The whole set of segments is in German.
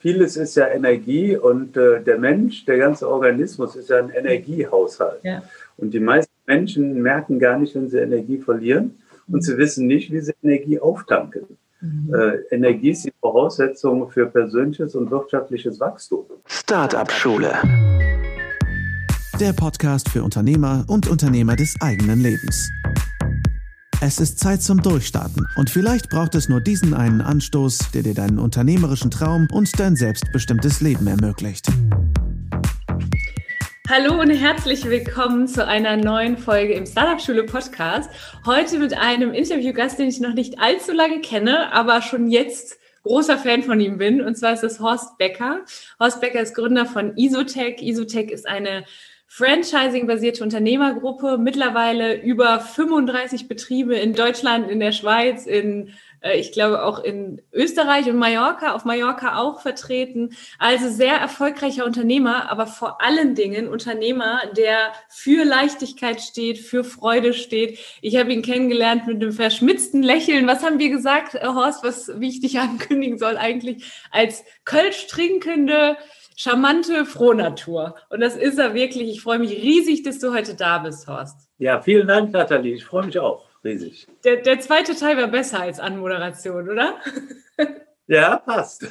vieles ist ja Energie und äh, der Mensch, der ganze Organismus ist ja ein Energiehaushalt. Ja. Und die meisten Menschen merken gar nicht, wenn sie Energie verlieren und sie wissen nicht, wie sie Energie auftanken. Mhm. Äh, Energie ist die Voraussetzung für persönliches und wirtschaftliches Wachstum. Startup Schule. Der Podcast für Unternehmer und Unternehmer des eigenen Lebens. Es ist Zeit zum Durchstarten und vielleicht braucht es nur diesen einen Anstoß, der dir deinen unternehmerischen Traum und dein selbstbestimmtes Leben ermöglicht. Hallo und herzlich willkommen zu einer neuen Folge im Startup Schule Podcast. Heute mit einem Interviewgast, den ich noch nicht allzu lange kenne, aber schon jetzt großer Fan von ihm bin. Und zwar ist es Horst Becker. Horst Becker ist Gründer von Isotech. Isotech ist eine Franchising-basierte Unternehmergruppe, mittlerweile über 35 Betriebe in Deutschland, in der Schweiz, in äh, ich glaube auch in Österreich und Mallorca, auf Mallorca auch vertreten. Also sehr erfolgreicher Unternehmer, aber vor allen Dingen Unternehmer, der für Leichtigkeit steht, für Freude steht. Ich habe ihn kennengelernt mit einem verschmitzten Lächeln. Was haben wir gesagt, Horst, was, wie ich dich ankündigen soll eigentlich? Als Kölsch trinkende, charmante Frohnatur. Und das ist er wirklich. Ich freue mich riesig, dass du heute da bist, Horst. Ja, vielen Dank, Nathalie. Ich freue mich auch riesig. Der, der zweite Teil war besser als Anmoderation, oder? Ja, passt.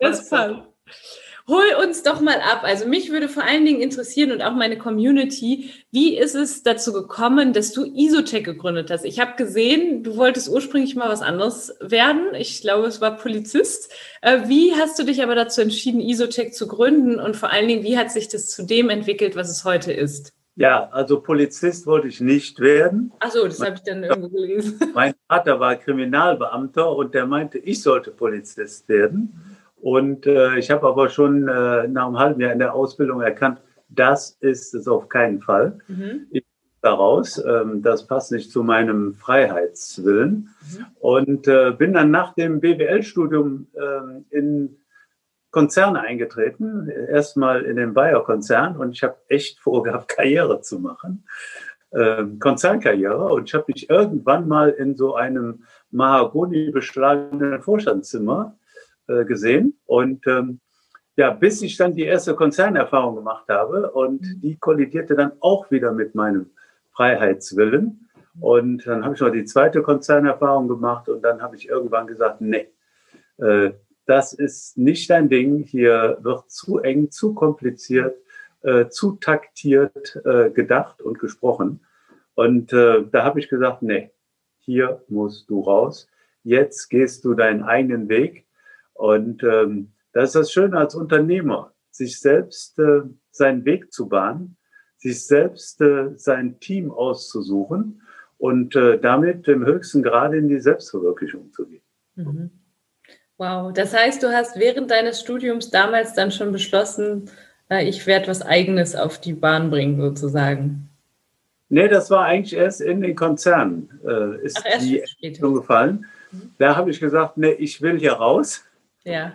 Das passt. Hol uns doch mal ab. Also mich würde vor allen Dingen interessieren und auch meine Community, wie ist es dazu gekommen, dass du Isotech gegründet hast? Ich habe gesehen, du wolltest ursprünglich mal was anderes werden. Ich glaube, es war Polizist. Äh, wie hast du dich aber dazu entschieden, Isotech zu gründen? Und vor allen Dingen, wie hat sich das zu dem entwickelt, was es heute ist? Ja, also Polizist wollte ich nicht werden. Ach so, das habe ich dann irgendwo gelesen. Mein Vater war Kriminalbeamter und der meinte, ich sollte Polizist werden. Und äh, ich habe aber schon äh, nach einem halben Jahr in der Ausbildung erkannt, das ist es auf keinen Fall. Mhm. Ich daraus, ähm, das passt nicht zu meinem Freiheitswillen. Mhm. Und äh, bin dann nach dem BWL-Studium äh, in Konzerne eingetreten, erstmal in den Bayer-Konzern und ich habe echt vorgehabt, Karriere zu machen, ähm, Konzernkarriere. Und ich habe mich irgendwann mal in so einem Mahagoni beschlagenen Vorstandszimmer äh, gesehen und ähm, ja, bis ich dann die erste Konzernerfahrung gemacht habe und mhm. die kollidierte dann auch wieder mit meinem Freiheitswillen. Und dann habe ich noch die zweite Konzernerfahrung gemacht und dann habe ich irgendwann gesagt, nee, äh, das ist nicht dein Ding. Hier wird zu eng, zu kompliziert, äh, zu taktiert äh, gedacht und gesprochen. Und äh, da habe ich gesagt, nee, hier musst du raus. Jetzt gehst du deinen eigenen Weg. Und ähm, das ist das Schöne als Unternehmer, sich selbst äh, seinen Weg zu bahnen, sich selbst äh, sein Team auszusuchen und äh, damit im höchsten Grade in die Selbstverwirklichung zu gehen. Mhm. Wow, das heißt, du hast während deines Studiums damals dann schon beschlossen, äh, ich werde was Eigenes auf die Bahn bringen, sozusagen. Nee, das war eigentlich erst in den Konzernen, äh, ist Ach, die Entscheidung gefallen. Mhm. Da habe ich gesagt, nee, ich will hier raus. Ja.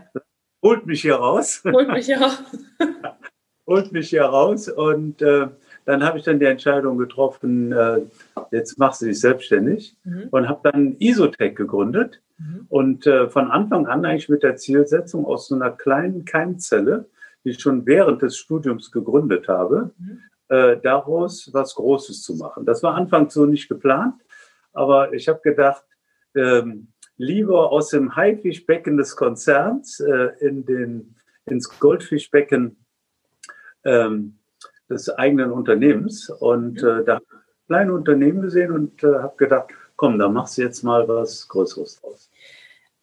Holt mich hier raus. Holt mich hier raus. Holt mich hier raus. Und äh, dann habe ich dann die Entscheidung getroffen, äh, jetzt machst du dich selbstständig mhm. und habe dann Isotech gegründet. Mhm. Und äh, von Anfang an eigentlich mit der Zielsetzung aus so einer kleinen Keimzelle, die ich schon während des Studiums gegründet habe, mhm. äh, daraus was Großes zu machen. Das war anfangs so nicht geplant, aber ich habe gedacht, ähm, lieber aus dem Haifischbecken des Konzerns äh, in den, ins Goldfischbecken ähm, des eigenen Unternehmens. Und äh, da habe ich kleine Unternehmen gesehen und äh, habe gedacht, komm, da machst du jetzt mal was Größeres draus.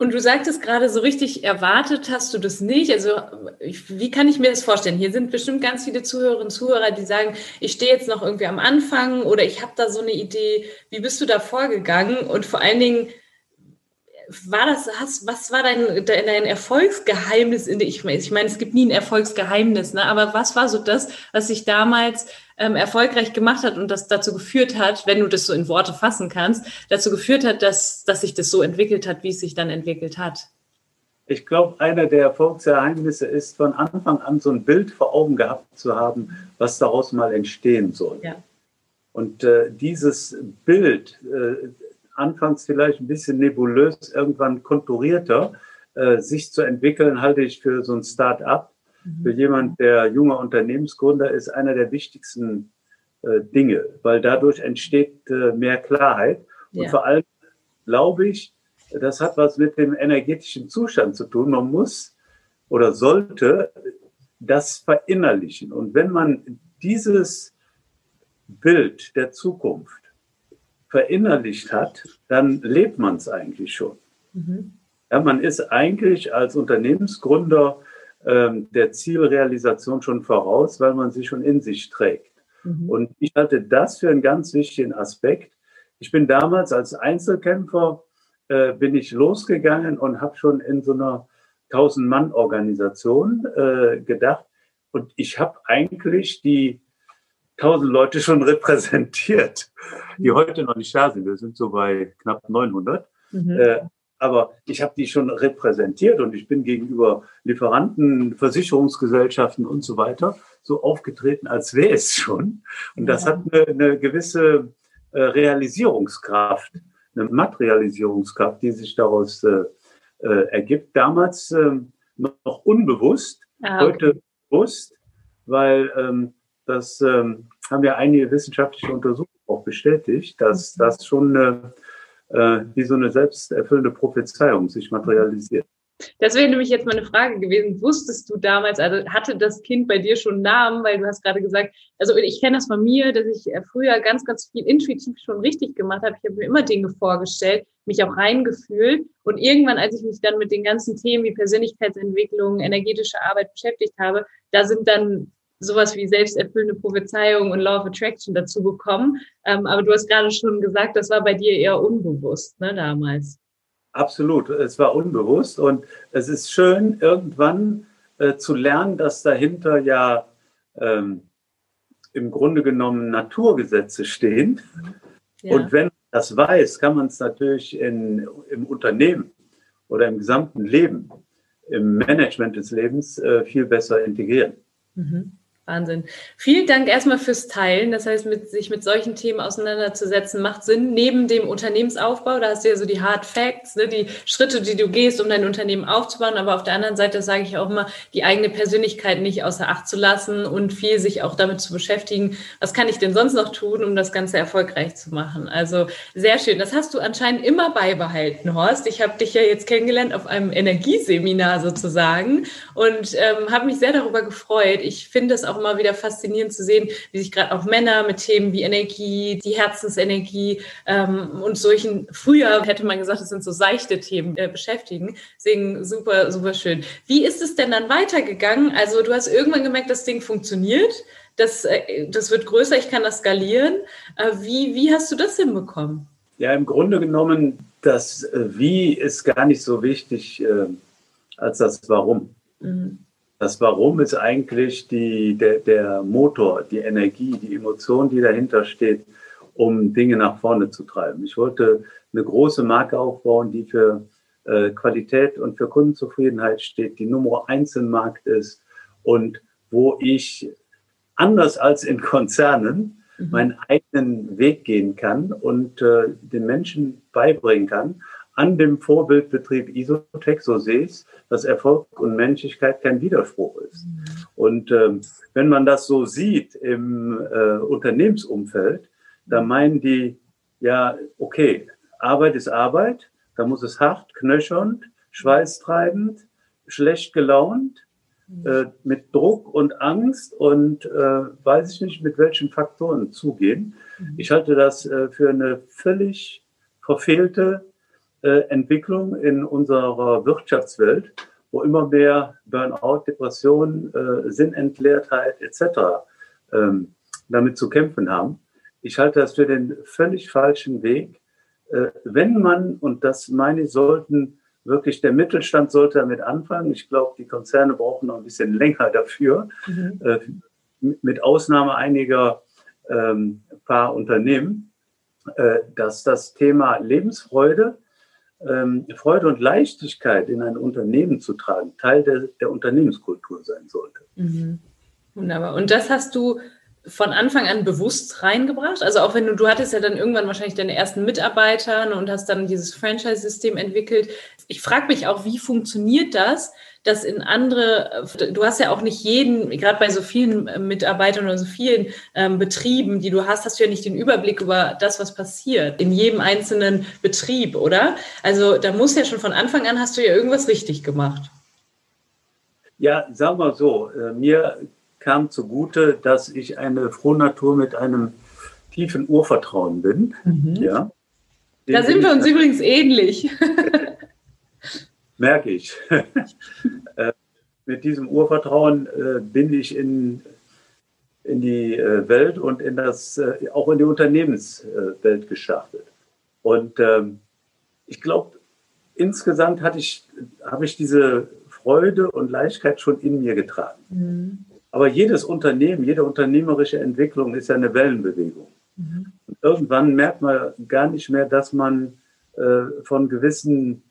Und du sagtest gerade so richtig, erwartet hast du das nicht. Also wie kann ich mir das vorstellen? Hier sind bestimmt ganz viele Zuhörerinnen und Zuhörer, die sagen, ich stehe jetzt noch irgendwie am Anfang oder ich habe da so eine Idee. Wie bist du da vorgegangen? Und vor allen Dingen, war das, hast, was war dein, dein Erfolgsgeheimnis? In ich, ich meine, es gibt nie ein Erfolgsgeheimnis, ne? aber was war so das, was sich damals ähm, erfolgreich gemacht hat und das dazu geführt hat, wenn du das so in Worte fassen kannst, dazu geführt hat, dass, dass sich das so entwickelt hat, wie es sich dann entwickelt hat? Ich glaube, einer der Erfolgsgeheimnisse ist, von Anfang an so ein Bild vor Augen gehabt zu haben, was daraus mal entstehen soll. Ja. Und äh, dieses Bild, äh, anfangs vielleicht ein bisschen nebulös, irgendwann konturierter, äh, sich zu entwickeln, halte ich für so ein Start-up, mhm. für jemand, der junger Unternehmensgründer ist, einer der wichtigsten äh, Dinge, weil dadurch entsteht äh, mehr Klarheit. Und ja. vor allem glaube ich, das hat was mit dem energetischen Zustand zu tun. Man muss oder sollte das verinnerlichen. Und wenn man dieses Bild der Zukunft verinnerlicht hat, dann lebt man es eigentlich schon. Mhm. Ja, man ist eigentlich als Unternehmensgründer ähm, der Zielrealisation schon voraus, weil man sie schon in sich trägt. Mhm. Und ich halte das für einen ganz wichtigen Aspekt. Ich bin damals als Einzelkämpfer äh, bin ich losgegangen und habe schon in so einer 1000-Mann-Organisation äh, gedacht. Und ich habe eigentlich die 1000 Leute schon repräsentiert, die heute noch nicht da sind. Wir sind so bei knapp 900. Mhm. Äh, aber ich habe die schon repräsentiert und ich bin gegenüber Lieferanten, Versicherungsgesellschaften und so weiter so aufgetreten, als wäre es schon. Und das ja. hat eine, eine gewisse äh, Realisierungskraft, eine Materialisierungskraft, die sich daraus äh, äh, ergibt. Damals ähm, noch unbewusst, ah, okay. heute bewusst, weil ähm, das ähm, haben ja einige wissenschaftliche Untersuchungen auch bestätigt, dass mhm. das schon eine, äh, wie so eine selbsterfüllende Prophezeiung sich materialisiert. Das wäre nämlich jetzt meine Frage gewesen. Wusstest du damals, also hatte das Kind bei dir schon einen Namen? Weil du hast gerade gesagt, also ich kenne das von mir, dass ich äh, früher ganz, ganz viel intuitiv schon richtig gemacht habe. Ich habe mir immer Dinge vorgestellt, mich auch reingefühlt. Und irgendwann, als ich mich dann mit den ganzen Themen wie Persönlichkeitsentwicklung, energetische Arbeit beschäftigt habe, da sind dann sowas wie selbsterfüllende Prophezeiung und Law of Attraction dazu gekommen. Ähm, aber du hast gerade schon gesagt, das war bei dir eher unbewusst, ne, damals. Absolut, es war unbewusst und es ist schön, irgendwann äh, zu lernen, dass dahinter ja ähm, im Grunde genommen Naturgesetze stehen. Ja. Und wenn man das weiß, kann man es natürlich in, im Unternehmen oder im gesamten Leben, im Management des Lebens äh, viel besser integrieren. Mhm. Wahnsinn. Vielen Dank erstmal fürs Teilen. Das heißt, mit, sich mit solchen Themen auseinanderzusetzen, macht Sinn. Neben dem Unternehmensaufbau, da hast du ja so die Hard Facts, ne, die Schritte, die du gehst, um dein Unternehmen aufzubauen. Aber auf der anderen Seite sage ich auch immer, die eigene Persönlichkeit nicht außer Acht zu lassen und viel sich auch damit zu beschäftigen. Was kann ich denn sonst noch tun, um das Ganze erfolgreich zu machen? Also sehr schön. Das hast du anscheinend immer beibehalten, Horst. Ich habe dich ja jetzt kennengelernt auf einem Energieseminar sozusagen und ähm, habe mich sehr darüber gefreut. Ich finde es auch immer wieder faszinierend zu sehen, wie sich gerade auch Männer mit Themen wie Energie, die Herzensenergie ähm, und solchen, früher hätte man gesagt, das sind so seichte Themen, äh, beschäftigen. Deswegen super, super schön. Wie ist es denn dann weitergegangen? Also du hast irgendwann gemerkt, das Ding funktioniert. Das, äh, das wird größer, ich kann das skalieren. Äh, wie, wie hast du das hinbekommen? Ja, im Grunde genommen, das äh, Wie ist gar nicht so wichtig äh, als das Warum. Mhm. Das Warum ist eigentlich die, der, der Motor, die Energie, die Emotion, die dahinter steht, um Dinge nach vorne zu treiben. Ich wollte eine große Marke aufbauen, die für äh, Qualität und für Kundenzufriedenheit steht, die Nummer eins im Markt ist und wo ich anders als in Konzernen mhm. meinen eigenen Weg gehen kann und äh, den Menschen beibringen kann, an dem Vorbildbetrieb Isotech, so sehe ich dass Erfolg und Menschlichkeit kein Widerspruch ist. Mhm. Und ähm, wenn man das so sieht im äh, Unternehmensumfeld, da mhm. meinen die, ja, okay, Arbeit ist Arbeit, da muss es hart, knöchernd, schweißtreibend, schlecht gelaunt, mhm. äh, mit Druck und Angst und äh, weiß ich nicht, mit welchen Faktoren zugehen. Ich halte das äh, für eine völlig verfehlte äh, Entwicklung in unserer Wirtschaftswelt, wo immer mehr Burnout, Depression, äh, Sinnentleertheit etc. Ähm, damit zu kämpfen haben. Ich halte das für den völlig falschen Weg. Äh, wenn man, und das meine ich, sollten wirklich der Mittelstand sollte damit anfangen. Ich glaube, die Konzerne brauchen noch ein bisschen länger dafür, mhm. äh, mit Ausnahme einiger ähm, paar Unternehmen, äh, dass das Thema Lebensfreude ähm, Freude und Leichtigkeit in ein Unternehmen zu tragen, Teil der, der Unternehmenskultur sein sollte. Mhm. Wunderbar. Und das hast du von Anfang an bewusst reingebracht? Also auch wenn du, du hattest ja dann irgendwann wahrscheinlich deine ersten Mitarbeiter und hast dann dieses Franchise-System entwickelt. Ich frage mich auch, wie funktioniert das, dass in andere, du hast ja auch nicht jeden, gerade bei so vielen Mitarbeitern oder so vielen ähm, Betrieben, die du hast, hast du ja nicht den Überblick über das, was passiert in jedem einzelnen Betrieb, oder? Also da muss ja schon von Anfang an hast du ja irgendwas richtig gemacht. Ja, sagen wir so, äh, mir kam zugute, dass ich eine Frohnatur mit einem tiefen Urvertrauen bin. Mhm. Ja. Da sind wir uns übrigens ähnlich. Merke ich. äh, mit diesem Urvertrauen äh, bin ich in, in die äh, Welt und in das, auch in die Unternehmenswelt gestartet. Und ähm, ich glaube, insgesamt hatte ich, habe ich diese Freude und Leichtigkeit schon in mir getragen. Mhm. Aber jedes Unternehmen, jede unternehmerische Entwicklung ist ja eine Wellenbewegung. Mhm. Und irgendwann merkt man gar nicht mehr, dass man äh, von gewissen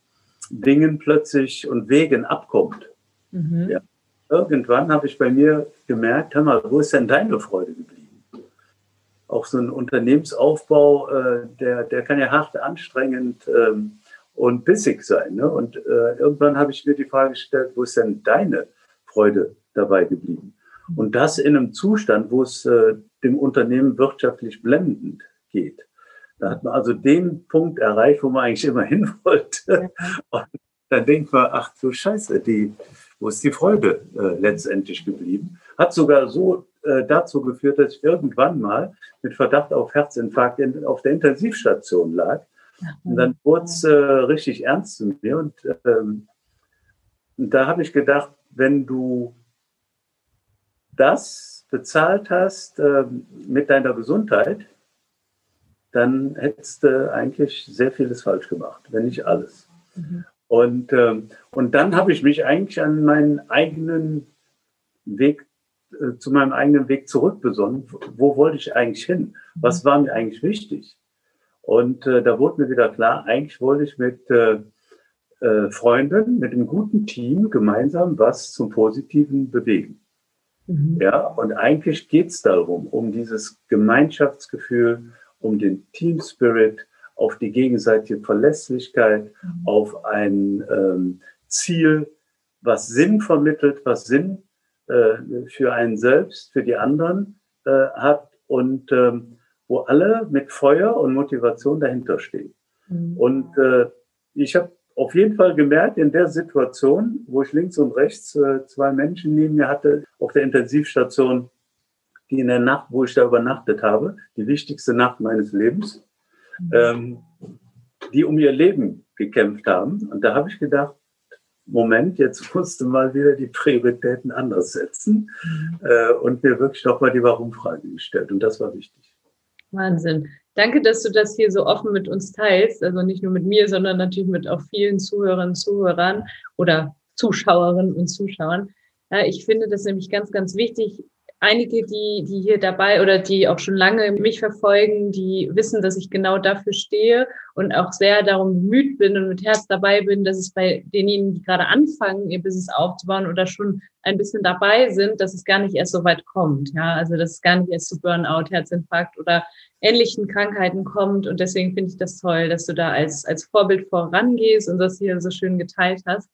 Dingen plötzlich und Wegen abkommt. Mhm. Ja. Irgendwann habe ich bei mir gemerkt, hör mal, wo ist denn deine Freude geblieben? Auch so ein Unternehmensaufbau, äh, der, der kann ja hart anstrengend ähm, und bissig sein. Ne? Und äh, irgendwann habe ich mir die Frage gestellt, wo ist denn deine Freude dabei geblieben? Und das in einem Zustand, wo es äh, dem Unternehmen wirtschaftlich blendend geht. Da hat man also den Punkt erreicht, wo man eigentlich immer hin wollte. Und dann denkt man, ach du Scheiße, die, wo ist die Freude äh, letztendlich geblieben? Hat sogar so äh, dazu geführt, dass ich irgendwann mal mit Verdacht auf Herzinfarkt in, auf der Intensivstation lag. Und dann wurde es äh, richtig ernst mit mir. Und, ähm, und da habe ich gedacht, wenn du das bezahlt hast äh, mit deiner Gesundheit, dann hättest du eigentlich sehr vieles falsch gemacht, wenn nicht alles. Mhm. Und, äh, und dann habe ich mich eigentlich an meinen eigenen Weg, äh, zu meinem eigenen Weg zurückbesonnen. Wo wollte ich eigentlich hin? Was war mir eigentlich wichtig? Und äh, da wurde mir wieder klar, eigentlich wollte ich mit äh, äh, Freunden, mit einem guten Team gemeinsam was zum Positiven bewegen. Mhm. Ja, und eigentlich geht es darum, um dieses Gemeinschaftsgefühl, um den Team Spirit, auf die gegenseitige Verlässlichkeit, mhm. auf ein ähm, Ziel, was Sinn vermittelt, was Sinn äh, für einen selbst, für die anderen äh, hat und ähm, wo alle mit Feuer und Motivation dahinter stehen. Mhm. Und äh, ich habe auf jeden Fall gemerkt, in der Situation, wo ich links und rechts äh, zwei Menschen neben mir hatte, auf der Intensivstation, die in der Nacht, wo ich da übernachtet habe, die wichtigste Nacht meines Lebens, mhm. ähm, die um ihr Leben gekämpft haben. Und da habe ich gedacht, Moment, jetzt musst du mal wieder die Prioritäten anders setzen mhm. äh, und mir wirklich nochmal die Warum-Frage gestellt. Und das war wichtig. Wahnsinn. Danke, dass du das hier so offen mit uns teilst. Also nicht nur mit mir, sondern natürlich mit auch vielen Zuhörern, Zuhörern oder Zuschauerinnen und Zuschauern. Ja, ich finde das nämlich ganz, ganz wichtig. Einige, die, die hier dabei oder die auch schon lange mich verfolgen, die wissen, dass ich genau dafür stehe und auch sehr darum bemüht bin und mit Herz dabei bin, dass es bei denjenigen, die gerade anfangen, ihr Business aufzubauen oder schon ein bisschen dabei sind, dass es gar nicht erst so weit kommt. Ja, also dass es gar nicht erst zu Burnout, Herzinfarkt oder ähnlichen Krankheiten kommt. Und deswegen finde ich das toll, dass du da als, als Vorbild vorangehst und das hier so schön geteilt hast.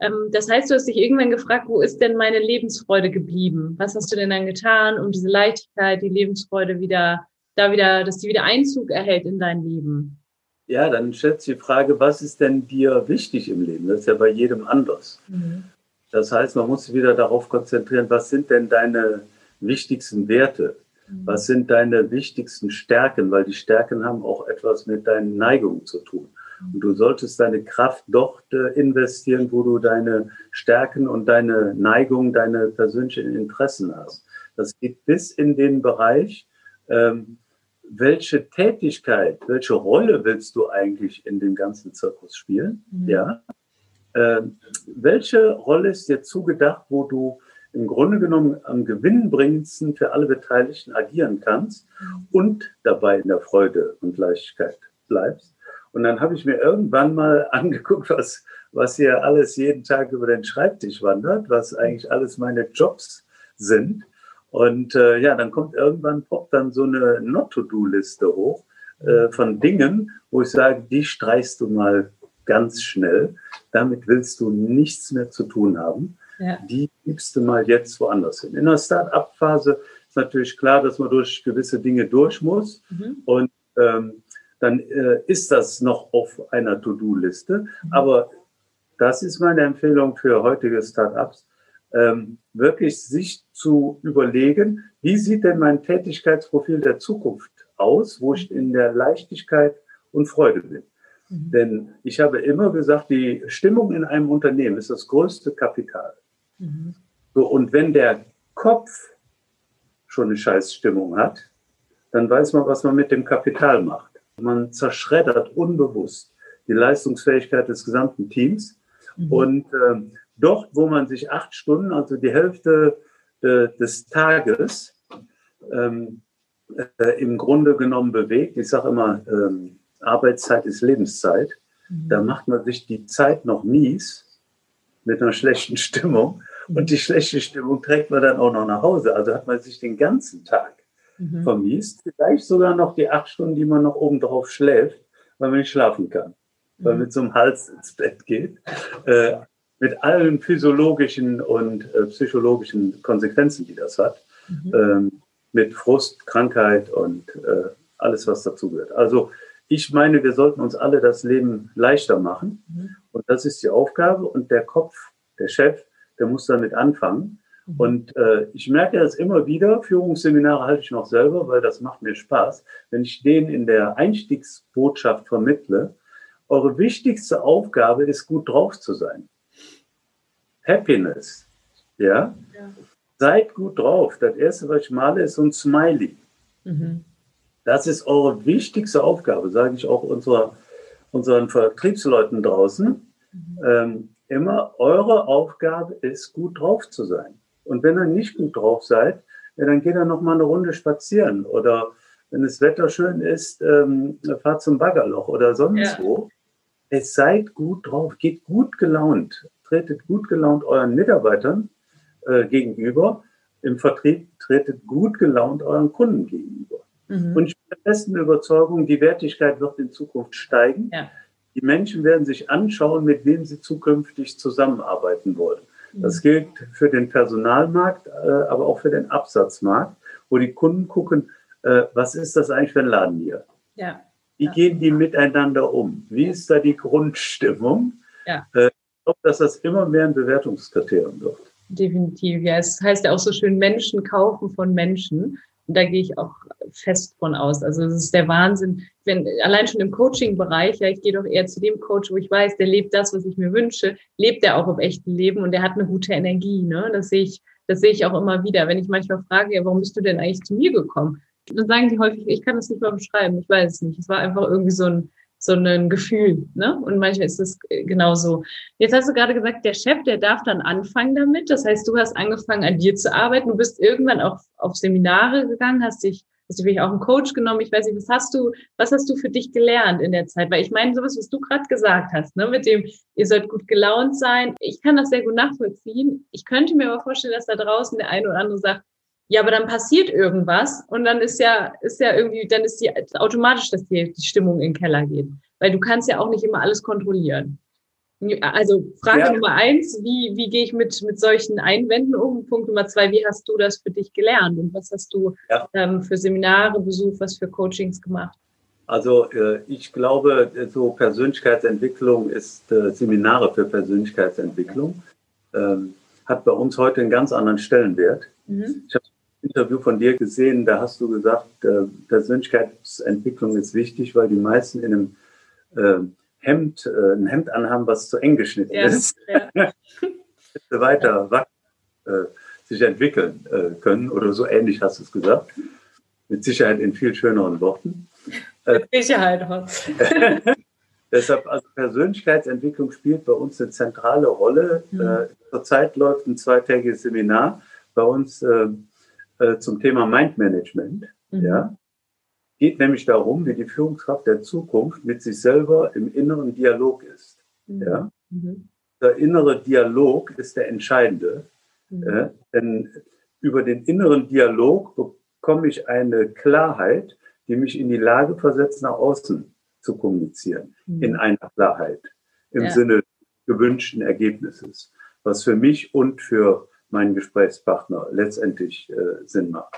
Ähm, das heißt, du hast dich irgendwann gefragt, wo ist denn meine Lebensfreude geblieben? Was hast du denn dann getan, um diese Leichtigkeit, die Lebensfreude wieder, da wieder, dass die wieder Einzug erhält in dein Leben? Ja, dann stellt sich die Frage, was ist denn dir wichtig im Leben? Das ist ja bei jedem anders. Mhm. Das heißt, man muss sich wieder darauf konzentrieren, was sind denn deine wichtigsten Werte? Was sind deine wichtigsten Stärken? Weil die Stärken haben auch etwas mit deinen Neigungen zu tun. Und du solltest deine Kraft dort äh, investieren, wo du deine Stärken und deine Neigungen, deine persönlichen Interessen hast. Das geht bis in den Bereich, ähm, welche Tätigkeit, welche Rolle willst du eigentlich in dem ganzen Zirkus spielen? Mhm. Ja. Ähm, welche Rolle ist dir zugedacht, wo du im Grunde genommen am gewinnbringendsten für alle Beteiligten agieren kannst und dabei in der Freude und Leichtigkeit bleibst. Und dann habe ich mir irgendwann mal angeguckt, was, was hier alles jeden Tag über den Schreibtisch wandert, was eigentlich alles meine Jobs sind. Und äh, ja, dann kommt irgendwann poppt dann so eine Not-to-Do-Liste hoch äh, von Dingen, wo ich sage, die streichst du mal ganz schnell. Damit willst du nichts mehr zu tun haben. Ja. Die gibst du mal jetzt woanders hin. In der Start-up-Phase ist natürlich klar, dass man durch gewisse Dinge durch muss. Mhm. Und ähm, dann äh, ist das noch auf einer To-Do-Liste. Mhm. Aber das ist meine Empfehlung für heutige Start-ups, ähm, wirklich sich zu überlegen, wie sieht denn mein Tätigkeitsprofil der Zukunft aus, wo ich in der Leichtigkeit und Freude bin. Mhm. Denn ich habe immer gesagt, die Stimmung in einem Unternehmen ist das größte Kapital. Mhm. So, und wenn der Kopf schon eine Scheißstimmung hat, dann weiß man, was man mit dem Kapital macht. Man zerschreddert unbewusst die Leistungsfähigkeit des gesamten Teams. Mhm. Und äh, dort, wo man sich acht Stunden, also die Hälfte äh, des Tages, ähm, äh, im Grunde genommen bewegt, ich sage immer, ähm, Arbeitszeit ist Lebenszeit, mhm. da macht man sich die Zeit noch mies mit einer schlechten Stimmung und mhm. die schlechte Stimmung trägt man dann auch noch nach Hause. Also hat man sich den ganzen Tag mhm. vermiest, vielleicht sogar noch die acht Stunden, die man noch oben drauf schläft, weil man nicht schlafen kann, weil man mhm. mit so einem Hals ins Bett geht. Äh, mit allen physiologischen und äh, psychologischen Konsequenzen, die das hat. Mhm. Ähm, mit Frust, Krankheit und äh, alles, was dazugehört. Also ich meine, wir sollten uns alle das Leben leichter machen. Mhm. Und das ist die Aufgabe. Und der Kopf, der Chef, der muss damit anfangen. Mhm. Und äh, ich merke das immer wieder. Führungsseminare halte ich noch selber, weil das macht mir Spaß. Wenn ich denen in der Einstiegsbotschaft vermittle, eure wichtigste Aufgabe ist, gut drauf zu sein. Happiness. Ja? ja. Seid gut drauf. Das erste, was ich male, ist so ein Smiley. Mhm. Das ist eure wichtigste Aufgabe, sage ich auch unserer, unseren Vertriebsleuten draußen. Mhm. Ähm, immer eure Aufgabe ist, gut drauf zu sein. Und wenn ihr nicht gut drauf seid, ja, dann geht er noch mal eine Runde spazieren oder wenn das Wetter schön ist, ähm, fahrt zum Baggerloch oder sonst ja. wo. Es seid gut drauf, geht gut gelaunt tretet gut gelaunt euren Mitarbeitern äh, gegenüber. Im Vertrieb tretet gut gelaunt euren Kunden gegenüber. Mhm. Und ich bin der festen Überzeugung, die Wertigkeit wird in Zukunft steigen. Ja. Die Menschen werden sich anschauen, mit wem sie zukünftig zusammenarbeiten wollen. Das gilt für den Personalmarkt, äh, aber auch für den Absatzmarkt, wo die Kunden gucken, äh, was ist das eigentlich für ein Laden hier? Ja. Wie gehen die miteinander um? Wie ist da die Grundstimmung? Ja. Äh, glaube, dass das immer mehr ein Bewertungskriterium wird. Definitiv, ja. Es heißt ja auch so schön, Menschen kaufen von Menschen. Und da gehe ich auch fest von aus. Also das ist der Wahnsinn. Wenn allein schon im Coaching-Bereich, ja, ich gehe doch eher zu dem Coach, wo ich weiß, der lebt das, was ich mir wünsche, lebt er auch im echten Leben und der hat eine gute Energie. Ne? Das sehe ich, das sehe ich auch immer wieder. Wenn ich manchmal frage, ja, warum bist du denn eigentlich zu mir gekommen? Dann sagen die häufig, ich kann das nicht mal beschreiben, ich weiß es nicht. Es war einfach irgendwie so ein so ein Gefühl. Ne? Und manchmal ist es genauso. Jetzt hast du gerade gesagt, der Chef, der darf dann anfangen damit. Das heißt, du hast angefangen, an dir zu arbeiten. Du bist irgendwann auch auf Seminare gegangen, hast dich, hast du vielleicht auch einen Coach genommen. Ich weiß nicht, was hast du, was hast du für dich gelernt in der Zeit? Weil ich meine, sowas, was du gerade gesagt hast, ne, mit dem, ihr sollt gut gelaunt sein. Ich kann das sehr gut nachvollziehen. Ich könnte mir aber vorstellen, dass da draußen der eine oder andere sagt, ja, aber dann passiert irgendwas und dann ist ja, ist ja irgendwie, dann ist die automatisch, dass die, die Stimmung in den Keller geht. Weil du kannst ja auch nicht immer alles kontrollieren. Also Frage ja. Nummer eins, wie, wie gehe ich mit, mit solchen Einwänden um? Punkt Nummer zwei, wie hast du das für dich gelernt und was hast du ja. ähm, für Seminare besucht, was für Coachings gemacht? Also äh, ich glaube, so Persönlichkeitsentwicklung ist äh, Seminare für Persönlichkeitsentwicklung, ähm, hat bei uns heute einen ganz anderen Stellenwert. Mhm. Ich habe Interview von dir gesehen, da hast du gesagt, äh, Persönlichkeitsentwicklung ist wichtig, weil die meisten in einem äh, Hemd, äh, ein Hemd anhaben, was zu eng geschnitten ja, ist. Ja. weiter ja. äh, sich entwickeln äh, können oder so ähnlich hast du es gesagt. Mit Sicherheit in viel schöneren Worten. Mit Sicherheit. Deshalb, also Persönlichkeitsentwicklung spielt bei uns eine zentrale Rolle. Mhm. Äh, zurzeit läuft ein zweitägiges Seminar bei uns äh, zum Thema Mindmanagement. Mhm. Ja, geht nämlich darum, wie die Führungskraft der Zukunft mit sich selber im inneren Dialog ist. Mhm. Ja, mhm. der innere Dialog ist der entscheidende, äh, denn über den inneren Dialog bekomme ich eine Klarheit, die mich in die Lage versetzt, nach außen zu kommunizieren, mhm. in einer Klarheit, im ja. Sinne gewünschten Ergebnisses, was für mich und für meinen Gesprächspartner letztendlich äh, Sinn macht.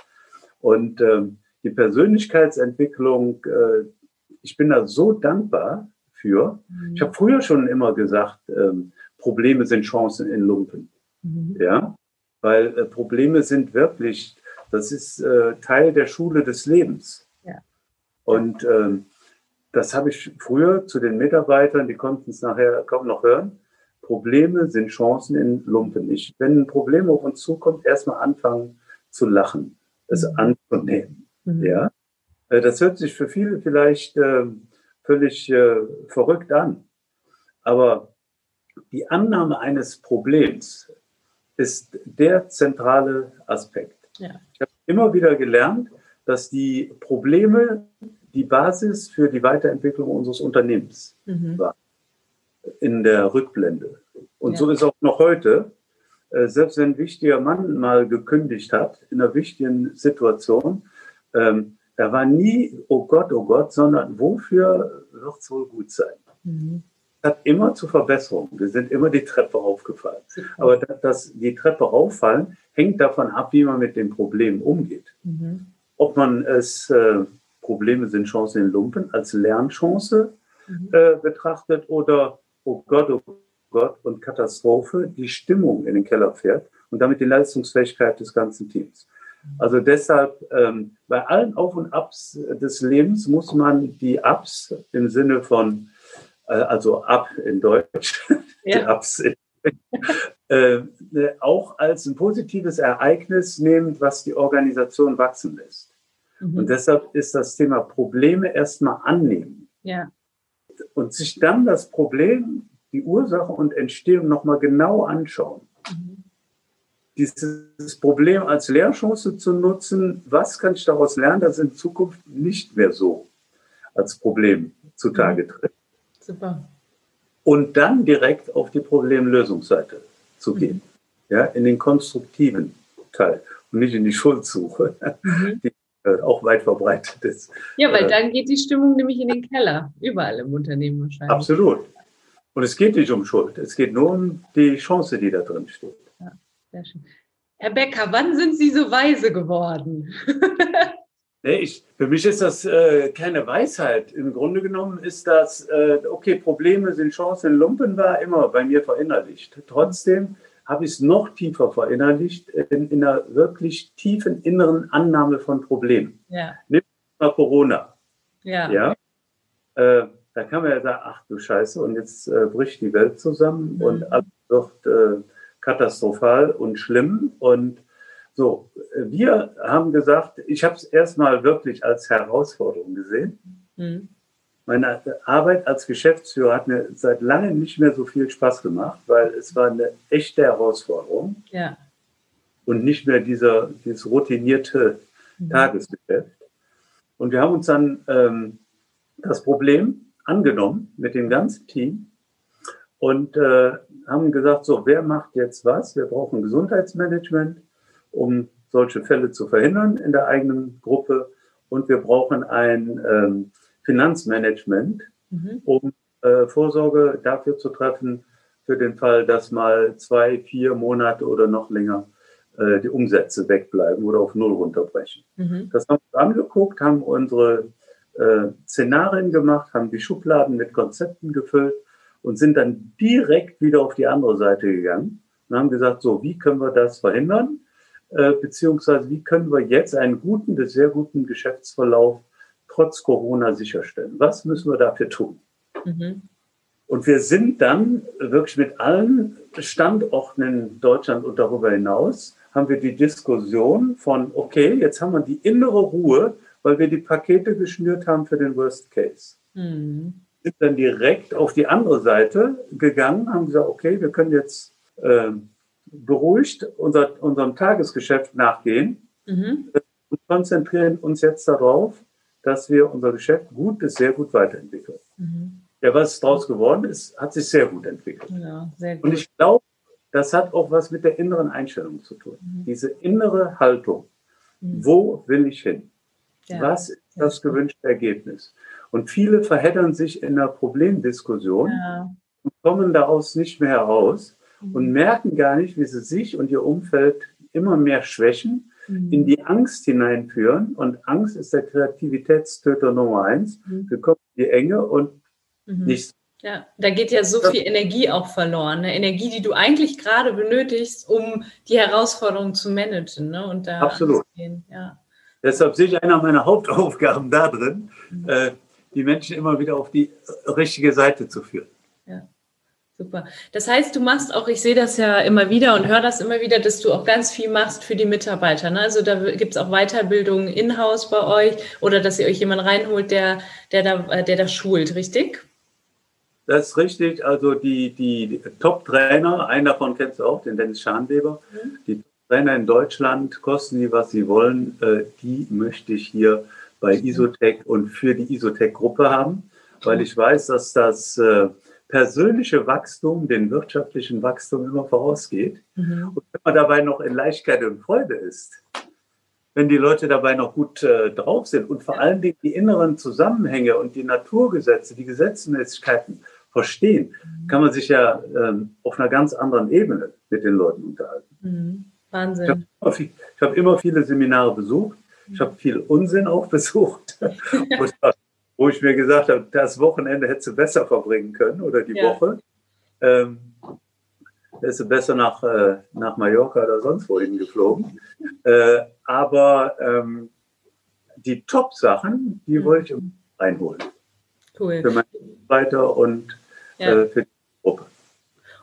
Und ähm, die Persönlichkeitsentwicklung, äh, ich bin da so dankbar für. Mhm. Ich habe früher schon immer gesagt, ähm, Probleme sind Chancen in Lumpen. Mhm. Ja, weil äh, Probleme sind wirklich, das ist äh, Teil der Schule des Lebens. Ja. Und ähm, das habe ich früher zu den Mitarbeitern, die konnten es nachher kaum noch hören. Probleme sind Chancen in Lumpen. Ich, wenn ein Problem auf uns zukommt, erstmal anfangen zu lachen, es mhm. anzunehmen. Mhm. Ja, äh, das hört sich für viele vielleicht äh, völlig äh, verrückt an. Aber die Annahme eines Problems ist der zentrale Aspekt. Ja. Ich habe immer wieder gelernt, dass die Probleme die Basis für die Weiterentwicklung unseres Unternehmens mhm. war in der Rückblende. Und ja. so ist auch noch heute, äh, selbst wenn ein wichtiger Mann mal gekündigt hat, in einer wichtigen Situation, ähm, da war nie, oh Gott, oh Gott, sondern wofür wird es wohl gut sein? Mhm. Hat immer zu Verbesserungen. Wir sind immer die Treppe aufgefallen. Aber dass die Treppe auffallen, hängt davon ab, wie man mit dem Problem umgeht. Mhm. Ob man es, äh, Probleme sind Chancen in Lumpen, als Lernchance mhm. äh, betrachtet oder, oh Gott, oh Gott und Katastrophe, die Stimmung in den Keller fährt und damit die Leistungsfähigkeit des ganzen Teams. Also deshalb, ähm, bei allen Auf und Abs des Lebens muss man die Ups im Sinne von, äh, also Up in Deutsch, ja. die Ups in, äh, auch als ein positives Ereignis nehmen, was die Organisation wachsen lässt. Mhm. Und deshalb ist das Thema Probleme erstmal annehmen. Ja. Und sich dann das Problem, die Ursache und Entstehung nochmal genau anschauen dieses Problem als Lehrchance zu nutzen, was kann ich daraus lernen, dass in Zukunft nicht mehr so als Problem zutage mhm. tritt. Super. Und dann direkt auf die Problemlösungsseite zu gehen, mhm. ja, in den konstruktiven Teil und nicht in die Schuldsuche, mhm. die auch weit verbreitet ist. Ja, weil äh, dann geht die Stimmung nämlich in den Keller, überall im Unternehmen wahrscheinlich. Absolut. Und es geht nicht um Schuld, es geht nur um die Chance, die da drin steht. Sehr schön. Herr Becker, wann sind Sie so weise geworden? nee, ich, für mich ist das äh, keine Weisheit. Im Grunde genommen ist das, äh, okay, Probleme sind Chancen. Lumpen war immer bei mir verinnerlicht. Trotzdem habe ich es noch tiefer verinnerlicht in, in, einer wirklich tiefen inneren Annahme von Problemen. Ja. Nimm mal Corona. Ja. ja? Äh, da kann man ja sagen, ach du Scheiße, und jetzt äh, bricht die Welt zusammen mhm. und alles wird äh, katastrophal und schlimm. Und so, wir haben gesagt, ich habe es erstmal wirklich als Herausforderung gesehen. Mhm. Meine Arbeit als Geschäftsführer hat mir seit langem nicht mehr so viel Spaß gemacht, weil es war eine echte Herausforderung. Ja. Und nicht mehr dieser, dieses routinierte mhm. Tagesgeschäft. Und wir haben uns dann ähm, das Problem angenommen mit dem ganzen Team und äh, haben gesagt, so, wer macht jetzt was? Wir brauchen Gesundheitsmanagement, um solche Fälle zu verhindern in der eigenen Gruppe. Und wir brauchen ein ähm, Finanzmanagement, mhm. um äh, Vorsorge dafür zu treffen, für den Fall, dass mal zwei, vier Monate oder noch länger äh, die Umsätze wegbleiben oder auf Null runterbrechen. Mhm. Das haben wir angeguckt, haben unsere äh, Szenarien gemacht, haben die Schubladen mit Konzepten gefüllt und sind dann direkt wieder auf die andere Seite gegangen und haben gesagt, so, wie können wir das verhindern? Äh, beziehungsweise wie können wir jetzt einen guten bis sehr guten Geschäftsverlauf trotz Corona sicherstellen? Was müssen wir dafür tun? Mhm. Und wir sind dann wirklich mit allen Standorten in Deutschland und darüber hinaus, haben wir die Diskussion von, okay, jetzt haben wir die innere Ruhe, weil wir die Pakete geschnürt haben für den Worst Case. Mhm sind dann direkt auf die andere Seite gegangen, haben gesagt, okay, wir können jetzt äh, beruhigt unser, unserem Tagesgeschäft nachgehen mhm. und konzentrieren uns jetzt darauf, dass wir unser Geschäft gut bis sehr gut weiterentwickeln. Mhm. Ja, was daraus geworden ist, hat sich sehr gut entwickelt. Ja, sehr gut. Und ich glaube, das hat auch was mit der inneren Einstellung zu tun. Mhm. Diese innere Haltung. Mhm. Wo will ich hin? Ja. Was ist das gewünschte Ergebnis? Und viele verheddern sich in einer Problemdiskussion ja. und kommen daraus nicht mehr heraus mhm. und merken gar nicht, wie sie sich und ihr Umfeld immer mehr schwächen, mhm. in die Angst hineinführen. Und Angst ist der Kreativitätstöter Nummer eins. Mhm. Wir kommen in die Enge und mhm. nichts ja, da geht ja so viel Energie auch verloren. Ne? Energie, die du eigentlich gerade benötigst, um die Herausforderungen zu managen. Ne? Und da Absolut. Ja. Deshalb sehe ich einer meiner Hauptaufgaben da drin, mhm. äh, die Menschen immer wieder auf die richtige Seite zu führen. Ja. Super. Das heißt, du machst auch, ich sehe das ja immer wieder und höre das immer wieder, dass du auch ganz viel machst für die Mitarbeiter. Ne? Also da gibt es auch Weiterbildungen in-house bei euch oder dass ihr euch jemanden reinholt, der, der, da, äh, der da schult, richtig? Das ist richtig. Also die, die Top-Trainer, einen davon kennst du auch, den Dennis Schanweber. Mhm. Die Trainer in Deutschland, kosten die, was sie wollen, äh, die möchte ich hier bei Isotech und für die Isotech-Gruppe haben, weil ich weiß, dass das äh, persönliche Wachstum den wirtschaftlichen Wachstum immer vorausgeht. Mhm. Und wenn man dabei noch in Leichtigkeit und Freude ist, wenn die Leute dabei noch gut äh, drauf sind und vor allen Dingen die inneren Zusammenhänge und die Naturgesetze, die Gesetzmäßigkeiten verstehen, kann man sich ja ähm, auf einer ganz anderen Ebene mit den Leuten unterhalten. Mhm. Wahnsinn. Ich habe immer, hab immer, viele Seminare besucht. Ich habe viel Unsinn auch besucht, wo ich mir gesagt habe, das Wochenende hättest du besser verbringen können oder die ja. Woche. Ähm, hättest du besser nach, äh, nach Mallorca oder sonst wohin geflogen. Äh, aber ähm, die Top-Sachen, die mhm. wollte ich einholen. Cool. Für meine Mitarbeiter und ja. äh, für die Gruppe.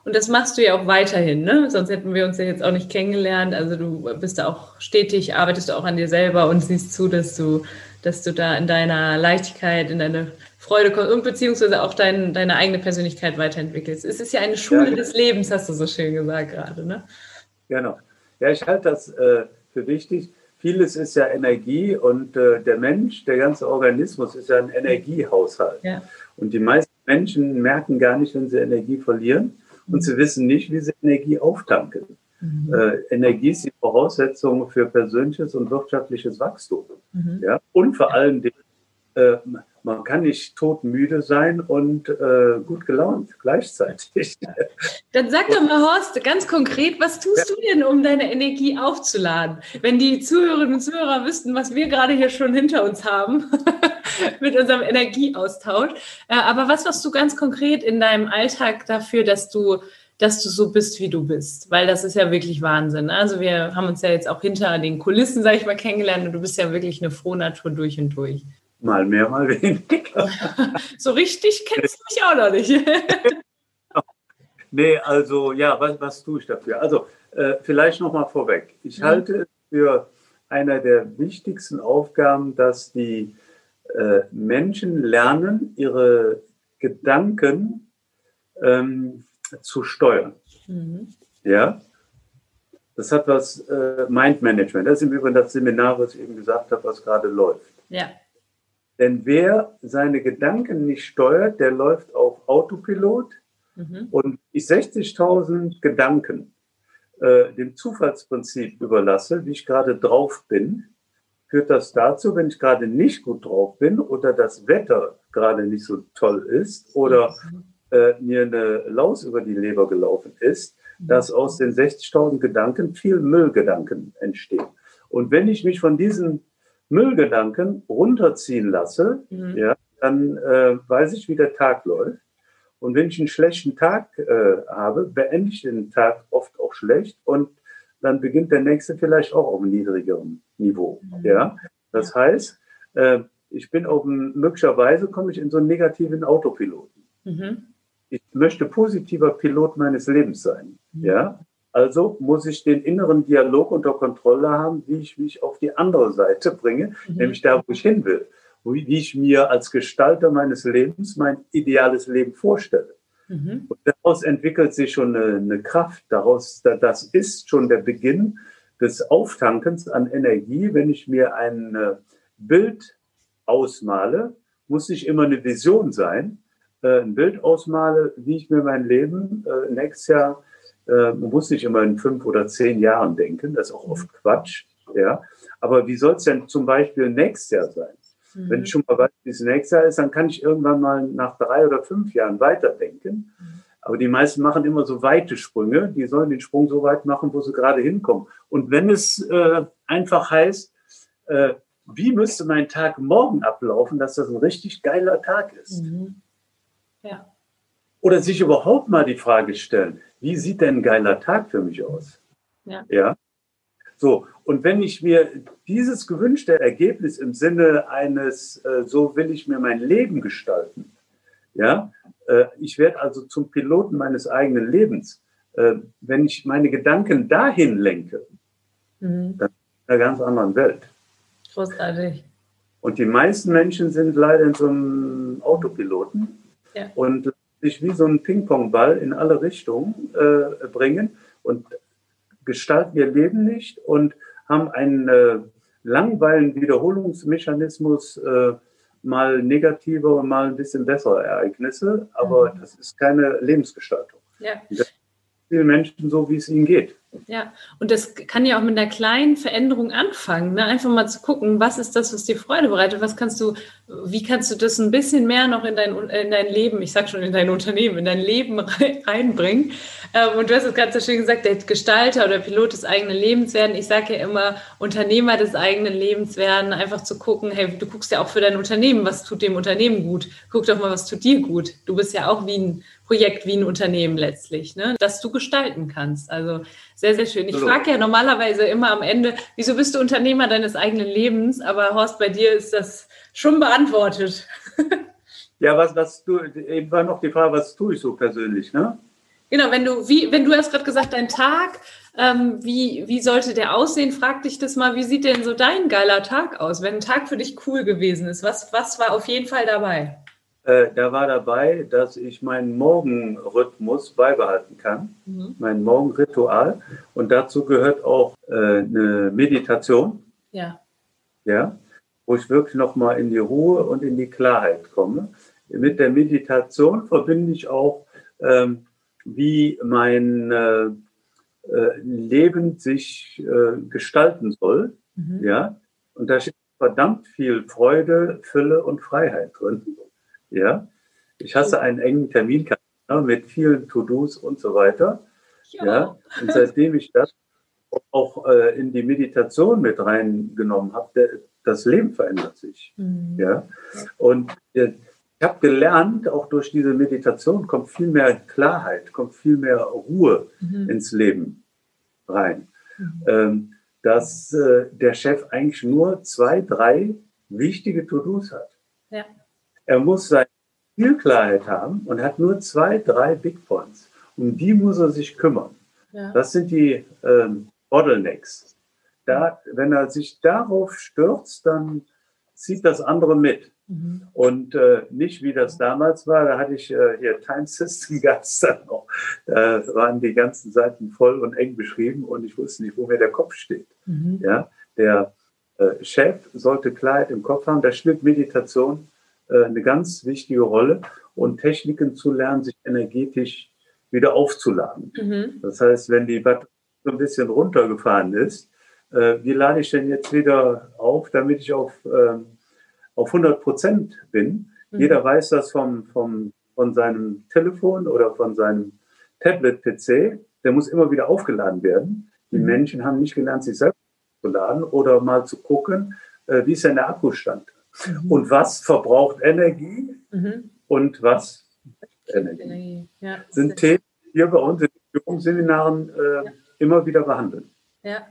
Und das machst du ja auch weiterhin, ne? Sonst hätten wir uns ja jetzt auch nicht kennengelernt. Also du bist da auch stetig, arbeitest du auch an dir selber und siehst zu, dass du, dass du da in deiner Leichtigkeit, in deine Freude kommst und beziehungsweise auch dein, deine eigene Persönlichkeit weiterentwickelst. Es ist ja eine Schule ja, des Lebens, hast du so schön gesagt gerade, ne? Genau. Ja, ich halte das äh, für wichtig. Vieles ist ja Energie und äh, der Mensch, der ganze Organismus ist ja ein Energiehaushalt. Ja. Und die meisten Menschen merken gar nicht, wenn sie Energie verlieren und sie wissen nicht, wie sie Energie auftanken. Mhm. Äh, Energie ist die Voraussetzung für persönliches und wirtschaftliches Wachstum. Mhm. Ja? Und vor allen Dingen, äh, man kann nicht todmüde sein und äh, gut gelaunt gleichzeitig. Dann sag doch mal, Horst, ganz konkret, was tust ja. du denn, um deine Energie aufzuladen? Wenn die Zuhörerinnen und Zuhörer wüssten, was wir gerade hier schon hinter uns haben mit unserem Energieaustausch. Äh, aber was machst du ganz konkret in deinem Alltag dafür, dass du dass du so bist, wie du bist, weil das ist ja wirklich Wahnsinn. Ne? Also wir haben uns ja jetzt auch hinter den Kulissen, sage ich mal, kennengelernt und du bist ja wirklich eine Frohnatur durch und durch. Mal mehr, mal weniger. so richtig kennst du mich auch noch nicht. nee, also ja, was, was tue ich dafür? Also äh, vielleicht noch mal vorweg. Ich mhm. halte es für einer der wichtigsten Aufgaben, dass die äh, Menschen lernen, ihre Gedanken ähm, zu steuern. Mhm. Ja, das hat was äh, Mind Management. Das ist im Übrigen das Seminar, was ich eben gesagt habe, was gerade läuft. Ja. Denn wer seine Gedanken nicht steuert, der läuft auf Autopilot mhm. und ich 60.000 Gedanken äh, dem Zufallsprinzip überlasse, wie ich gerade drauf bin, führt das dazu, wenn ich gerade nicht gut drauf bin oder das Wetter gerade nicht so toll ist oder mhm. Äh, mir eine Laus über die Leber gelaufen ist, mhm. dass aus den 60.000 Gedanken viel Müllgedanken entstehen. Und wenn ich mich von diesen Müllgedanken runterziehen lasse, mhm. ja, dann äh, weiß ich, wie der Tag läuft. Und wenn ich einen schlechten Tag äh, habe, beende ich den Tag oft auch schlecht und dann beginnt der nächste vielleicht auch auf einem niedrigeren Niveau. Mhm. Ja, das ja. heißt, äh, ich bin auf einem, möglicherweise komme ich in so einen negativen Autopiloten. Mhm. Ich möchte positiver Pilot meines Lebens sein. Mhm. Ja, also muss ich den inneren Dialog unter Kontrolle haben, wie ich mich auf die andere Seite bringe, mhm. nämlich da, wo ich hin will. Wie ich mir als Gestalter meines Lebens mein ideales Leben vorstelle. Mhm. Und daraus entwickelt sich schon eine, eine, Kraft. Daraus, das ist schon der Beginn des Auftankens an Energie. Wenn ich mir ein äh, Bild ausmale, muss ich immer eine Vision sein. Äh, ein Bild ausmale, wie ich mir mein Leben äh, nächstes Jahr Äh, man muss nicht immer in fünf oder zehn Jahren denken, das ist auch oft Quatsch. Ja, aber wie soll es denn zum Beispiel nächstes Jahr sein? Mhm. Wenn ich schon mal weiß, wie es nächstes Jahr ist, dann kann ich irgendwann mal nach drei oder fünf Jahren weiterdenken. Mhm. Aber die meisten machen immer so weite Sprünge. Die sollen den Sprung so weit machen, wo sie gerade hinkommen. Und wenn es äh, einfach heißt, äh, wie müsste mein Tag morgen ablaufen, dass das ein richtig geiler Tag ist? Mhm. Ja. Oder sich überhaupt mal die Frage stellen, wie sieht denn ein geiler Tag für mich aus? Ja. ja? So, und wenn ich mir dieses gewünschte Ergebnis im Sinne eines, äh, so will ich mir mein Leben gestalten, ja, äh, ich werde also zum Piloten meines eigenen Lebens, äh, wenn ich meine Gedanken dahin lenke, mhm. dann in einer ganz anderen Welt. Großartig. Und die meisten Menschen sind leider in so einem Autopiloten ja. und sich wie so ein Ping-Pong-Ball in alle Richtungen äh, bringen und gestalten ihr Leben nicht und haben einen äh, langweiligen Wiederholungsmechanismus, äh, mal negative und mal ein bisschen bessere Ereignisse, aber mhm. das ist keine Lebensgestaltung. Ja. Vielen Menschen so, wie es ihnen geht. Ja, und das kann ja auch mit einer kleinen Veränderung anfangen. Ne? Einfach mal zu gucken, was ist das, was dir Freude bereitet? Was kannst du, wie kannst du das ein bisschen mehr noch in dein, in dein Leben, ich sag schon in dein Unternehmen, in dein Leben reinbringen? Ähm, und du hast es gerade so schön gesagt, der Gestalter oder Pilot des eigenen Lebens werden. Ich sage ja immer, Unternehmer des eigenen Lebens werden, einfach zu gucken, hey, du guckst ja auch für dein Unternehmen, was tut dem Unternehmen gut? Guck doch mal, was tut dir gut? Du bist ja auch wie ein Projekt, wie ein Unternehmen letztlich, ne? dass du gestalten kannst. Also sehr, sehr schön. Ich frage ja normalerweise immer am Ende, wieso bist du Unternehmer deines eigenen Lebens? Aber Horst, bei dir ist das schon beantwortet. ja, was, was du, eben war noch die Frage, was tue ich so persönlich, ne? Genau, wenn du, wie, wenn du hast gerade gesagt, dein Tag, ähm, wie, wie sollte der aussehen? Frag dich das mal, wie sieht denn so dein geiler Tag aus? Wenn ein Tag für dich cool gewesen ist, was, was war auf jeden Fall dabei? Äh, da war dabei, dass ich meinen Morgenrhythmus beibehalten kann, mhm. mein Morgenritual. Und dazu gehört auch äh, eine Meditation. Ja. Ja, wo ich wirklich nochmal in die Ruhe und in die Klarheit komme. Mit der Meditation verbinde ich auch, ähm, wie mein äh, äh Leben sich äh, gestalten soll. Mhm. Ja, und da steht verdammt viel Freude, Fülle und Freiheit drin. Ja, ich hasse einen engen Terminkalender mit vielen To-Dos und so weiter. Ja. ja. Und seitdem ich das auch äh, in die Meditation mit reingenommen habe, das Leben verändert sich. Mhm. Ja. Und äh, ich habe gelernt, auch durch diese Meditation kommt viel mehr Klarheit, kommt viel mehr Ruhe mhm. ins Leben rein. Mhm. Ähm, dass äh, der Chef eigentlich nur zwei, drei wichtige To-Dos hat. Ja. Er muss seine Zielklarheit haben und hat nur zwei, drei Big Points. Um die muss er sich kümmern. Ja. Das sind die ähm, Bottlenecks. Da, wenn er sich darauf stürzt, dann zieht das andere mit. Mhm. Und äh, nicht wie das damals war, da hatte ich äh, hier Time System ganz dann noch. Da waren die ganzen Seiten voll und eng beschrieben und ich wusste nicht, wo mir der Kopf steht. Mhm. Ja, der äh, Chef sollte Klarheit im Kopf haben. Da spielt Meditation eine ganz wichtige Rolle und Techniken zu lernen, sich energetisch wieder aufzuladen. Mhm. Das heißt, wenn die Batterie so ein bisschen runtergefahren ist, äh, wie lade ich denn jetzt wieder auf, damit ich auf, ähm, auf 100 Prozent bin? Mhm. Jeder weiß das vom, vom, von seinem Telefon oder von seinem Tablet-PC. Der muss immer wieder aufgeladen werden. Die mhm. Menschen haben nicht gelernt, sich selbst zu laden oder mal zu gucken, äh, wie ist denn der Akkustand? Mhm. Und was verbraucht Energie mhm. und was Energie? Energie. Ja, sind Themen, die wir bei uns in den Führungsseminaren äh, ja. immer wieder behandeln. Ja.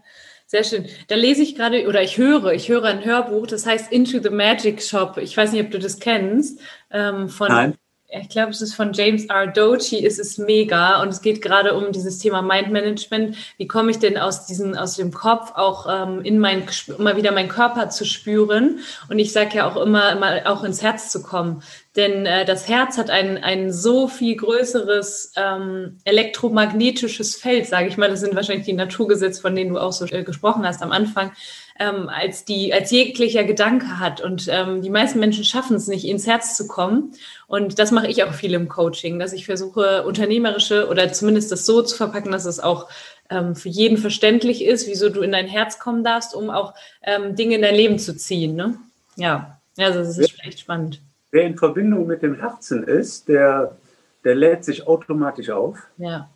Sehr schön. Da lese ich gerade oder ich höre, ich höre ein Hörbuch, das heißt Into the Magic Shop. Ich weiß nicht, ob du das kennst. Ähm, von Nein ich glaube, es ist von James R. Doty, es ist mega und es geht gerade um dieses Thema Mind Management. Wie komme ich denn aus diesem, aus dem Kopf auch ähm, in mein, immer wieder meinen Körper zu spüren? Und ich sage ja auch immer, immer auch ins Herz zu kommen. Denn äh, das Herz hat ein, ein so viel größeres ähm, elektromagnetisches Feld, sage ich mal. Das sind wahrscheinlich die Naturgesetze, von denen du auch so äh, gesprochen hast am Anfang, ähm, als, die, als jeglicher Gedanke hat. Und ähm, die meisten Menschen schaffen es nicht, ins Herz zu kommen. Und das mache ich auch viel im Coaching, dass ich versuche, unternehmerische oder zumindest das so zu verpacken, dass es auch ähm, für jeden verständlich ist, wieso du in dein Herz kommen darfst, um auch ähm, Dinge in dein Leben zu ziehen. Ne? Ja, also das ist echt spannend wer in Verbindung mit dem Herzen ist, der, der lädt sich automatisch auf. Ja.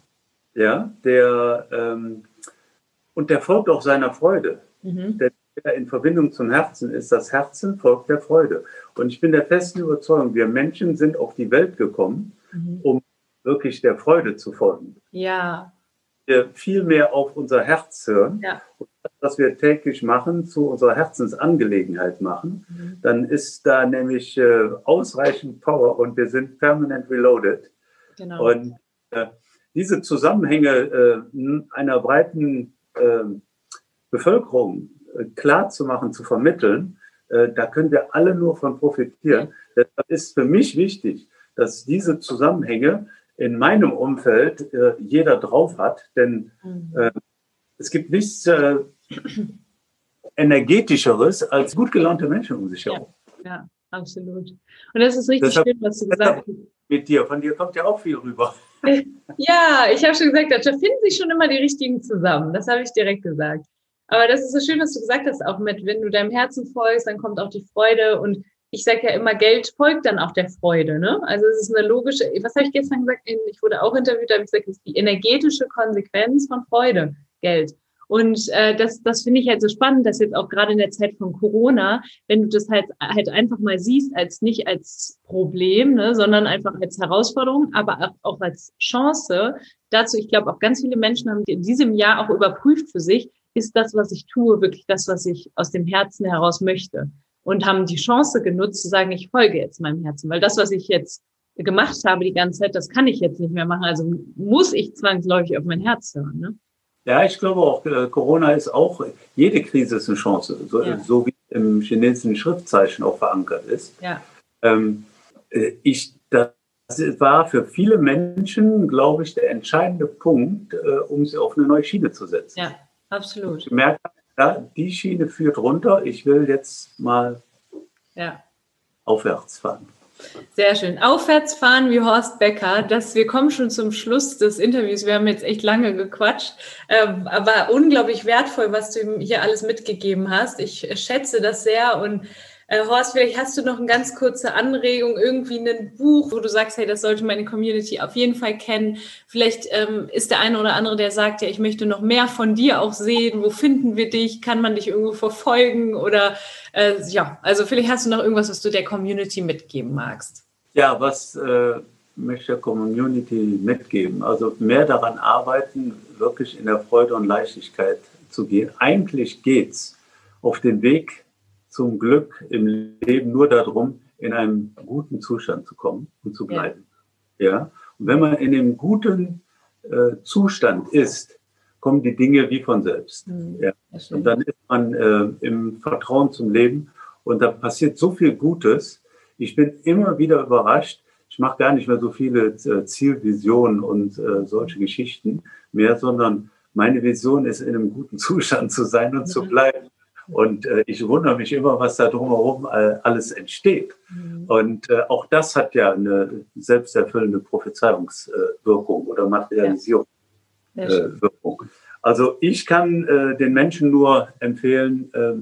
Ja, der, ähm, und der folgt auch seiner Freude. Mhm. Der in Verbindung zum Herzen ist, das Herzen folgt der Freude. Und ich bin der festen Überzeugung, wir Menschen sind auf die Welt gekommen, mhm. um wirklich der Freude zu folgen. Ja. Wir viel mehr auf unser Herz hören ja. und was wir täglich machen, zu unserer Herzensangelegenheit machen, mhm. dann ist da nämlich äh, ausreichend Power und wir sind permanent reloaded. Genau. Und äh, diese Zusammenhänge äh, einer breiten ähm, Bevölkerung äh, klar zu machen, zu vermitteln, äh, da können wir alle nur von profitieren. Deshalb ist für mich wichtig, dass diese Zusammenhänge in meinem Umfeld äh, jeder drauf hat, denn mhm. es gibt nichts energetischeres als gut gelaunte Menschen um sich herum. Ja, ja, absolut. Und das ist richtig deshalb, schön, was du gesagt hast. Mit dir, von dir kommt ja auch viel rüber. Ja, ich habe schon gesagt, da finden sich schon immer die richtigen zusammen. Das habe ich direkt gesagt. Aber das ist so schön, was du gesagt hast, auch mit, wenn du deinem Herzen folgst, dann kommt auch die Freude. Und ich sage ja immer, Geld folgt dann auch der Freude. Ne? Also es ist eine logische, was habe ich gestern gesagt? Ich wurde auch interviewt, da habe ich gesagt, es ist die energetische Konsequenz von Freude, Geld. Und äh, das, das finde ich halt so spannend, dass jetzt auch gerade in der Zeit von Corona, wenn du das halt, halt einfach mal siehst, als nicht als Problem, ne, sondern einfach als Herausforderung, aber auch als Chance. Dazu, ich glaube, auch ganz viele Menschen haben in diesem Jahr auch überprüft für sich, ist das, was ich tue, wirklich das, was ich aus dem Herzen heraus möchte? Und haben die Chance genutzt zu sagen, ich folge jetzt meinem Herzen, weil das, was ich jetzt gemacht habe die ganze Zeit, das kann ich jetzt nicht mehr machen. Also muss ich zwangsläufig auf mein Herz hören. Ne? Ja, ich glaube auch, äh, Corona ist auch, jede Krise ist eine Chance, so, ja. so wie im chinesischen Schriftzeichen auch verankert ist. Ja. Ähm, äh, ich, das war für viele Menschen, glaube ich, der entscheidende Punkt, äh, um sie auf eine neue Schiene zu setzen. Ja, absolut. Ich gemerkt, ja, die Schiene führt runter, ich will jetzt mal ja. aufwärts fahren. Sehr schön. Aufwärts fahren wie Horst Becker. Das, wir kommen schon zum Schluss des Interviews. Wir haben jetzt echt lange gequatscht, ähm, aber unglaublich wertvoll, was du ihm hier alles mitgegeben hast. Ich schätze das sehr und äh, Horst, vielleicht hast du noch eine ganz kurze Anregung, irgendwie ein Buch, wo du sagst, hey, das sollte meine Community auf jeden Fall kennen. Vielleicht ähm, ist der eine oder andere, der sagt, ja, ich möchte noch mehr von dir auch sehen. Wo finden wir dich? Kann man dich irgendwo verfolgen? Oder äh, ja, also vielleicht hast du noch irgendwas, was du der Community mitgeben magst. Ja, was äh, möchte der Community mitgeben? Also mehr daran arbeiten, wirklich in der Freude und Leichtigkeit zu gehen. Eigentlich geht es auf den Weg zum Glück im Leben nur darum, in einem guten Zustand zu kommen und zu bleiben. Ja. ja? Und wenn man in einem guten äh, Zustand ist, kommen die Dinge wie von selbst. Mhm. Ja. Und dann ist man äh, im Vertrauen zum Leben und da passiert so viel Gutes. Ich bin immer wieder überrascht. Ich mache gar nicht mehr so viele äh, Zielvisionen und äh, solche Geschichten mehr, sondern meine Vision ist, in einem guten Zustand zu sein und mhm. zu bleiben. Und äh, ich wundere mich immer, was da drumherum äh, alles entsteht. Mhm. Und äh, auch das hat ja eine selbsterfüllende Prophezeiungswirkung oder Materialisierungswirkung. Ja. Äh, also ich kann äh, den Menschen nur empfehlen, äh,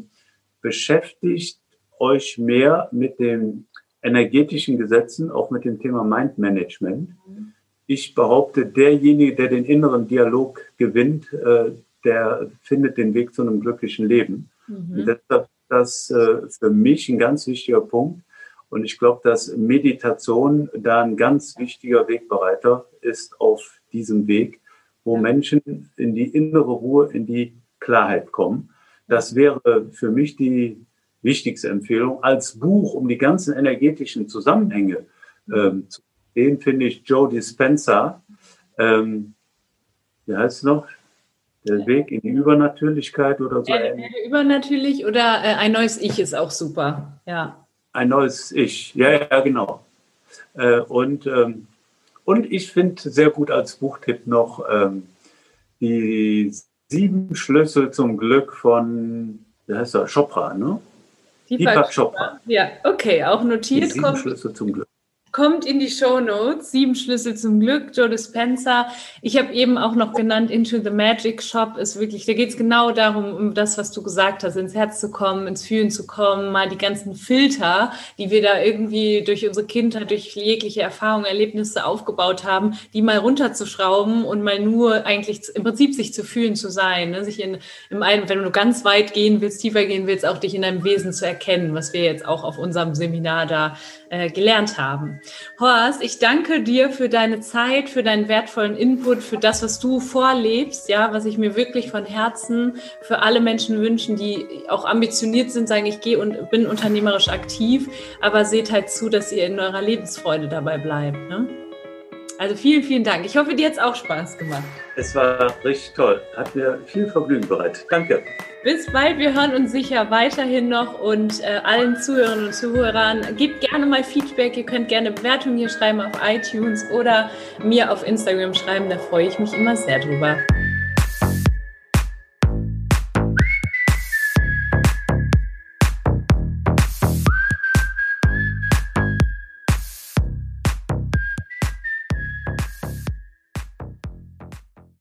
beschäftigt euch mehr mit den energetischen Gesetzen, auch mit dem Thema Mind Management. Mhm. Ich behaupte, derjenige, der den inneren Dialog gewinnt, äh, der findet den Weg zu einem glücklichen Leben. Mhm. Deshalb ist das äh, für mich ein ganz wichtiger Punkt. Und ich glaube, dass Meditation da ein ganz wichtiger Wegbereiter ist auf diesem Weg, wo Menschen in die innere Ruhe, in die Klarheit kommen. Das wäre für mich die wichtigste Empfehlung. Als Buch, um die ganzen energetischen Zusammenhänge ähm, zu sehen, finde ich Joe Dispenza, ähm, wie heißt es noch? Der Weg in die Übernatürlichkeit oder so. Äh, übernatürlich oder äh, ein neues Ich ist auch super, ja. Ein neues Ich, ja, ja, genau. Äh, und, ähm, und ich finde sehr gut als Buchtipp noch ähm, die sieben Schlüssel zum Glück von, wie heißt er, Chopra, ne? Deepak Chopra. Ja, okay, auch notiert. Die sieben Schlüssel zum Glück kommt in die Show Notes. Sieben Schlüssel zum Glück, Joe Dispenza. Ich habe eben auch noch genannt, Into the Magic Shop ist wirklich, da geht es genau darum, um das, was du gesagt hast, ins Herz zu kommen, ins Fühlen zu kommen, mal die ganzen Filter, die wir da irgendwie durch unsere Kindheit, durch jegliche Erfahrungen, Erlebnisse aufgebaut haben, die mal runterzuschrauben und mal nur eigentlich im Prinzip sich zu fühlen zu sein, ne? sich in, im einen, wenn du ganz weit gehen willst, tiefer gehen willst, auch dich in deinem Wesen zu erkennen, was wir jetzt auch auf unserem Seminar da äh, gelernt haben. Horst, ich danke dir für deine Zeit, für deinen wertvollen Input, für das, was du vorlebst, ja, was ich mir wirklich von Herzen für alle Menschen wünschen, die auch ambitioniert sind, sagen, ich gehe und bin unternehmerisch aktiv, aber seht halt zu, dass ihr in eurer Lebensfreude dabei bleibt. Ne? Also vielen, vielen Dank. Ich hoffe, dir hat es auch Spaß gemacht. Es war richtig toll. Hat mir viel Vergnügen bereitet. Danke. Bis bald. Wir hören uns sicher weiterhin noch und äh, allen Zuhörern und Zuhörern gebt gerne mal Feedback. Ihr könnt gerne Bewertungen hier schreiben auf iTunes oder mir auf Instagram schreiben. Da freue ich mich immer sehr drüber.